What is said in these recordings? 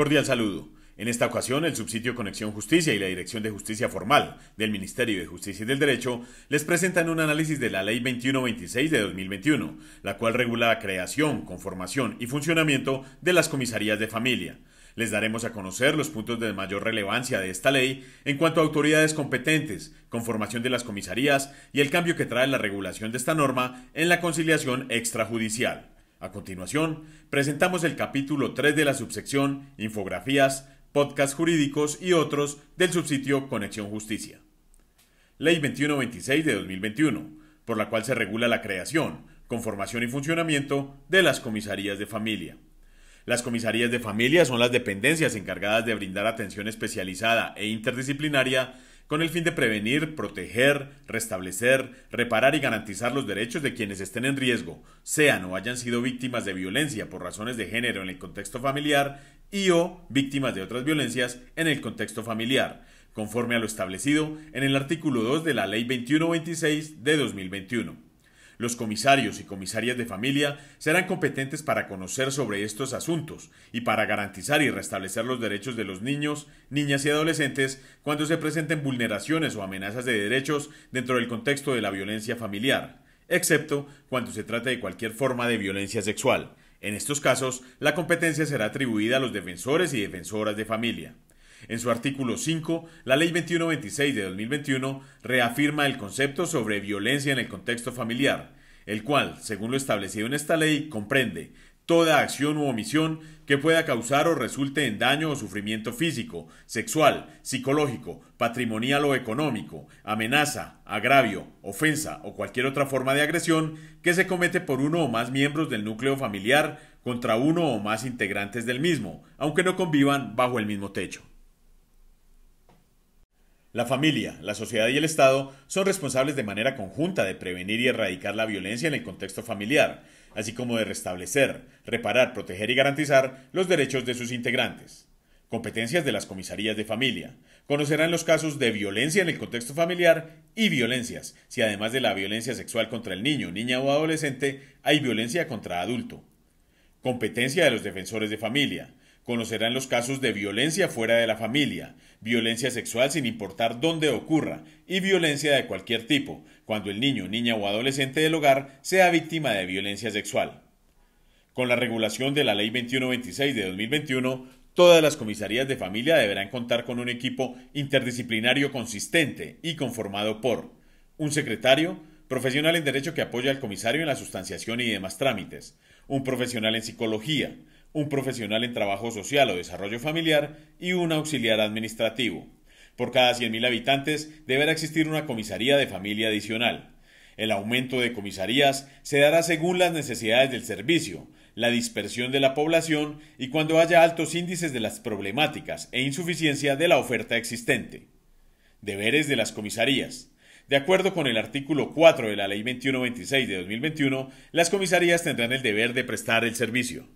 Cordial saludo. En esta ocasión, el subsitio Conexión Justicia y la Dirección de Justicia Formal del Ministerio de Justicia y del Derecho les presentan un análisis de la Ley 2126 de 2021, la cual regula la creación, conformación y funcionamiento de las comisarías de familia. Les daremos a conocer los puntos de mayor relevancia de esta ley en cuanto a autoridades competentes, conformación de las comisarías y el cambio que trae la regulación de esta norma en la conciliación extrajudicial. A continuación, presentamos el capítulo 3 de la subsección Infografías, podcasts jurídicos y otros del subsitio Conexión Justicia. Ley 2126 de 2021, por la cual se regula la creación, conformación y funcionamiento de las comisarías de familia. Las comisarías de familia son las dependencias encargadas de brindar atención especializada e interdisciplinaria con el fin de prevenir, proteger, restablecer, reparar y garantizar los derechos de quienes estén en riesgo, sean o hayan sido víctimas de violencia por razones de género en el contexto familiar y o víctimas de otras violencias en el contexto familiar, conforme a lo establecido en el artículo 2 de la Ley 2126 de 2021. Los comisarios y comisarias de familia serán competentes para conocer sobre estos asuntos y para garantizar y restablecer los derechos de los niños, niñas y adolescentes cuando se presenten vulneraciones o amenazas de derechos dentro del contexto de la violencia familiar, excepto cuando se trate de cualquier forma de violencia sexual. En estos casos, la competencia será atribuida a los defensores y defensoras de familia. En su artículo 5, la Ley 2126 de 2021 reafirma el concepto sobre violencia en el contexto familiar, el cual, según lo establecido en esta ley, comprende toda acción u omisión que pueda causar o resulte en daño o sufrimiento físico, sexual, psicológico, patrimonial o económico, amenaza, agravio, ofensa o cualquier otra forma de agresión que se comete por uno o más miembros del núcleo familiar contra uno o más integrantes del mismo, aunque no convivan bajo el mismo techo. La familia, la sociedad y el Estado son responsables de manera conjunta de prevenir y erradicar la violencia en el contexto familiar, así como de restablecer, reparar, proteger y garantizar los derechos de sus integrantes. Competencias de las comisarías de familia. Conocerán los casos de violencia en el contexto familiar y violencias, si además de la violencia sexual contra el niño, niña o adolescente, hay violencia contra adulto. Competencia de los defensores de familia Conocerán los casos de violencia fuera de la familia, violencia sexual sin importar dónde ocurra, y violencia de cualquier tipo, cuando el niño, niña o adolescente del hogar sea víctima de violencia sexual. Con la regulación de la Ley 2126 de 2021, todas las comisarías de familia deberán contar con un equipo interdisciplinario consistente y conformado por un secretario, profesional en derecho que apoya al comisario en la sustanciación y demás trámites, un profesional en psicología, un profesional en trabajo social o desarrollo familiar y un auxiliar administrativo. Por cada 100.000 habitantes deberá existir una comisaría de familia adicional. El aumento de comisarías se dará según las necesidades del servicio, la dispersión de la población y cuando haya altos índices de las problemáticas e insuficiencia de la oferta existente. Deberes de las comisarías. De acuerdo con el artículo 4 de la Ley 2126 de 2021, las comisarías tendrán el deber de prestar el servicio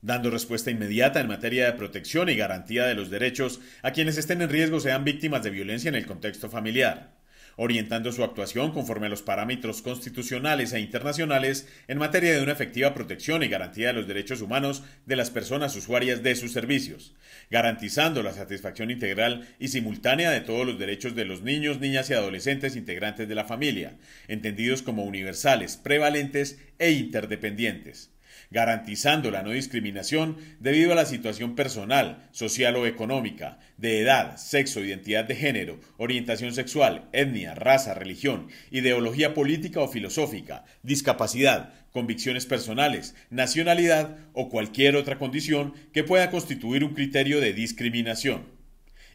dando respuesta inmediata en materia de protección y garantía de los derechos a quienes estén en riesgo sean víctimas de violencia en el contexto familiar, orientando su actuación conforme a los parámetros constitucionales e internacionales en materia de una efectiva protección y garantía de los derechos humanos de las personas usuarias de sus servicios, garantizando la satisfacción integral y simultánea de todos los derechos de los niños, niñas y adolescentes integrantes de la familia, entendidos como universales, prevalentes e interdependientes garantizando la no discriminación debido a la situación personal, social o económica, de edad, sexo, identidad de género, orientación sexual, etnia, raza, religión, ideología política o filosófica, discapacidad, convicciones personales, nacionalidad o cualquier otra condición que pueda constituir un criterio de discriminación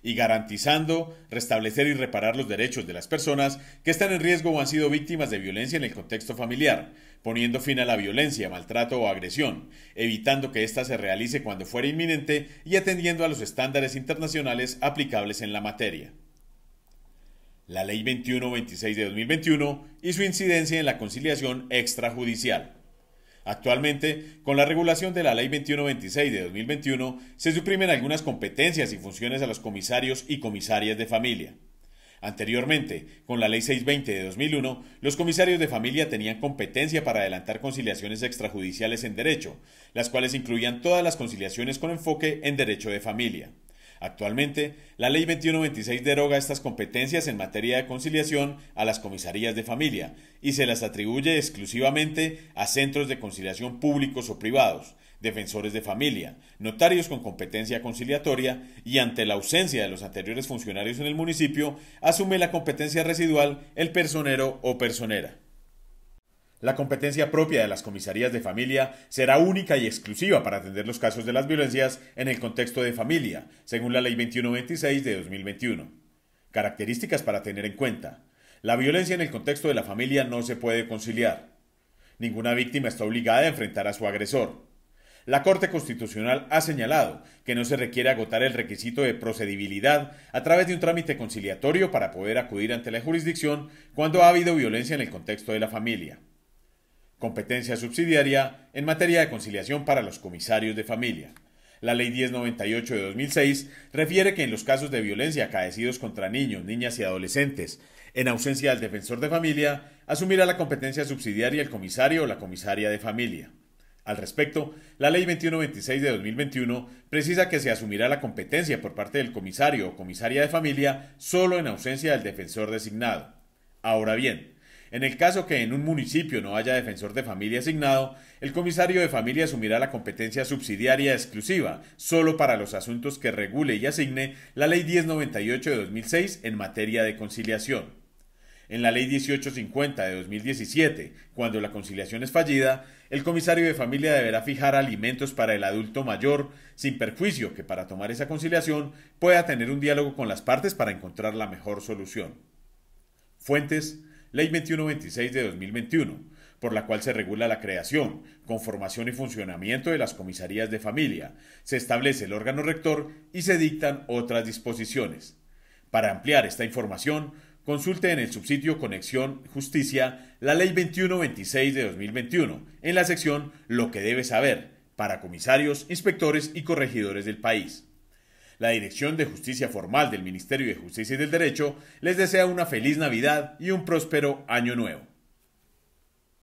y garantizando restablecer y reparar los derechos de las personas que están en riesgo o han sido víctimas de violencia en el contexto familiar, poniendo fin a la violencia, maltrato o agresión, evitando que ésta se realice cuando fuera inminente y atendiendo a los estándares internacionales aplicables en la materia. La Ley 2126 de 2021 y su incidencia en la conciliación extrajudicial. Actualmente, con la regulación de la Ley 2126 de 2021, se suprimen algunas competencias y funciones a los comisarios y comisarias de familia. Anteriormente, con la Ley 620 de 2001, los comisarios de familia tenían competencia para adelantar conciliaciones extrajudiciales en derecho, las cuales incluían todas las conciliaciones con enfoque en derecho de familia. Actualmente, la Ley 2126 deroga estas competencias en materia de conciliación a las comisarías de familia y se las atribuye exclusivamente a centros de conciliación públicos o privados, defensores de familia, notarios con competencia conciliatoria y ante la ausencia de los anteriores funcionarios en el municipio, asume la competencia residual el personero o personera. La competencia propia de las comisarías de familia será única y exclusiva para atender los casos de las violencias en el contexto de familia, según la Ley 2126 de 2021. Características para tener en cuenta. La violencia en el contexto de la familia no se puede conciliar. Ninguna víctima está obligada a enfrentar a su agresor. La Corte Constitucional ha señalado que no se requiere agotar el requisito de procedibilidad a través de un trámite conciliatorio para poder acudir ante la jurisdicción cuando ha habido violencia en el contexto de la familia. Competencia subsidiaria en materia de conciliación para los comisarios de familia. La Ley 1098 de 2006 refiere que en los casos de violencia acaecidos contra niños, niñas y adolescentes, en ausencia del defensor de familia, asumirá la competencia subsidiaria el comisario o la comisaria de familia. Al respecto, la Ley 2126 de 2021 precisa que se asumirá la competencia por parte del comisario o comisaria de familia solo en ausencia del defensor designado. Ahora bien, en el caso que en un municipio no haya defensor de familia asignado, el comisario de familia asumirá la competencia subsidiaria exclusiva solo para los asuntos que regule y asigne la Ley 1098 de 2006 en materia de conciliación. En la Ley 1850 de 2017, cuando la conciliación es fallida, el comisario de familia deberá fijar alimentos para el adulto mayor, sin perjuicio que para tomar esa conciliación pueda tener un diálogo con las partes para encontrar la mejor solución. Fuentes, Ley 2126 de 2021, por la cual se regula la creación, conformación y funcionamiento de las comisarías de familia, se establece el órgano rector y se dictan otras disposiciones. Para ampliar esta información, Consulte en el subsitio Conexión Justicia la Ley 2126 de 2021 en la sección Lo que debe saber para comisarios, inspectores y corregidores del país. La Dirección de Justicia Formal del Ministerio de Justicia y del Derecho les desea una feliz Navidad y un próspero Año Nuevo.